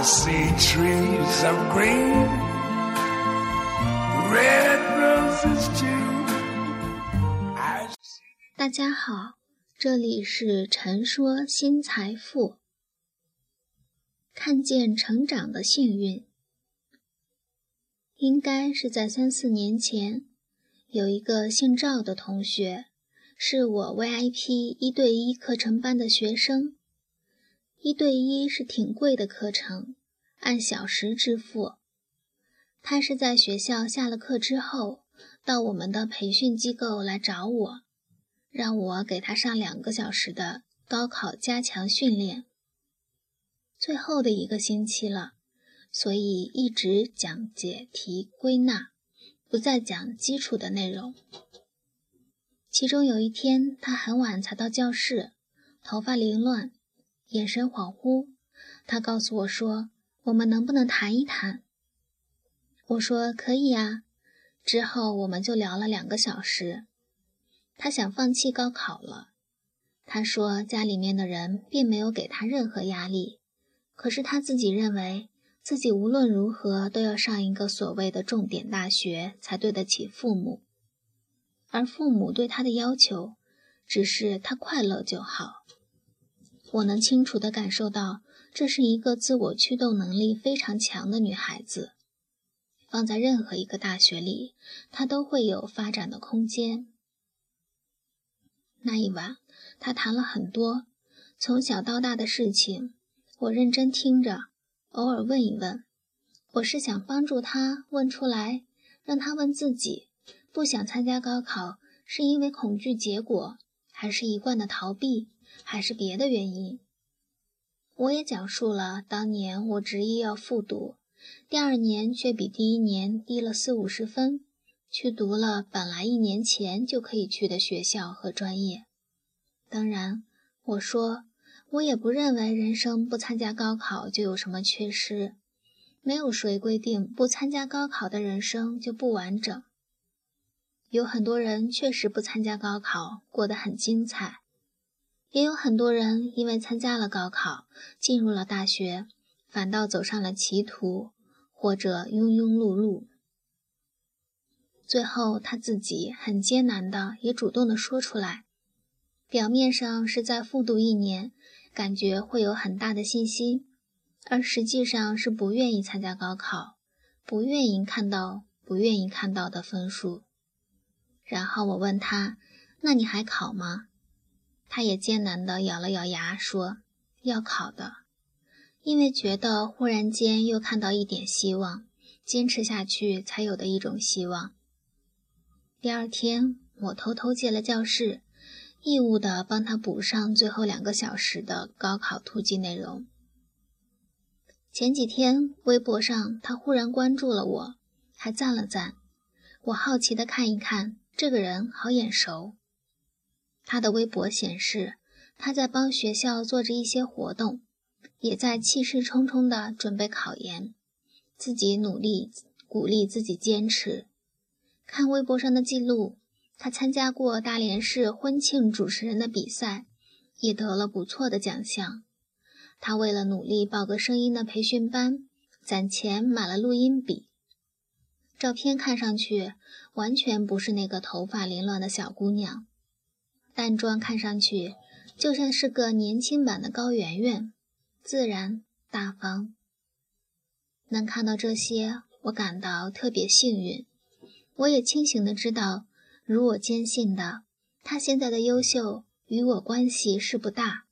See trees of green, red roses too. 大家好，这里是陈说新财富。看见成长的幸运，应该是在三四年前，有一个姓赵的同学，是我 VIP 一对一课程班的学生。一对一是挺贵的课程，按小时支付。他是在学校下了课之后，到我们的培训机构来找我，让我给他上两个小时的高考加强训练。最后的一个星期了，所以一直讲解题归纳，不再讲基础的内容。其中有一天，他很晚才到教室，头发凌乱，眼神恍惚。他告诉我说：“我们能不能谈一谈？”我说：“可以啊。”之后我们就聊了两个小时。他想放弃高考了。他说家里面的人并没有给他任何压力。可是他自己认为，自己无论如何都要上一个所谓的重点大学才对得起父母，而父母对他的要求，只是他快乐就好。我能清楚地感受到，这是一个自我驱动能力非常强的女孩子，放在任何一个大学里，她都会有发展的空间。那一晚，他谈了很多从小到大的事情。我认真听着，偶尔问一问。我是想帮助他问出来，让他问自己：不想参加高考是因为恐惧结果，还是一贯的逃避，还是别的原因？我也讲述了当年我执意要复读，第二年却比第一年低了四五十分，去读了本来一年前就可以去的学校和专业。当然，我说。我也不认为人生不参加高考就有什么缺失，没有谁规定不参加高考的人生就不完整。有很多人确实不参加高考，过得很精彩；也有很多人因为参加了高考，进入了大学，反倒走上了歧途，或者庸庸碌碌。最后他自己很艰难的也主动的说出来，表面上是在复读一年。感觉会有很大的信心，而实际上是不愿意参加高考，不愿意看到不愿意看到的分数。然后我问他：“那你还考吗？”他也艰难地咬了咬牙说：“要考的，因为觉得忽然间又看到一点希望，坚持下去才有的一种希望。”第二天，我偷偷借了教室。义务的帮他补上最后两个小时的高考突击内容。前几天微博上他忽然关注了我，还赞了赞。我好奇的看一看，这个人好眼熟。他的微博显示他在帮学校做着一些活动，也在气势冲冲的准备考研，自己努力鼓励自己坚持。看微博上的记录。他参加过大连市婚庆主持人的比赛，也得了不错的奖项。他为了努力报个声音的培训班，攒钱买了录音笔。照片看上去完全不是那个头发凌乱的小姑娘，淡妆看上去就像是个年轻版的高圆圆，自然大方。能看到这些，我感到特别幸运。我也清醒的知道。如我坚信的，他现在的优秀与我关系是不大。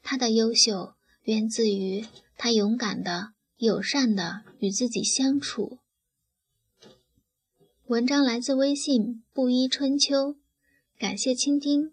他的优秀源自于他勇敢的、友善的与自己相处。文章来自微信布衣春秋，感谢倾听，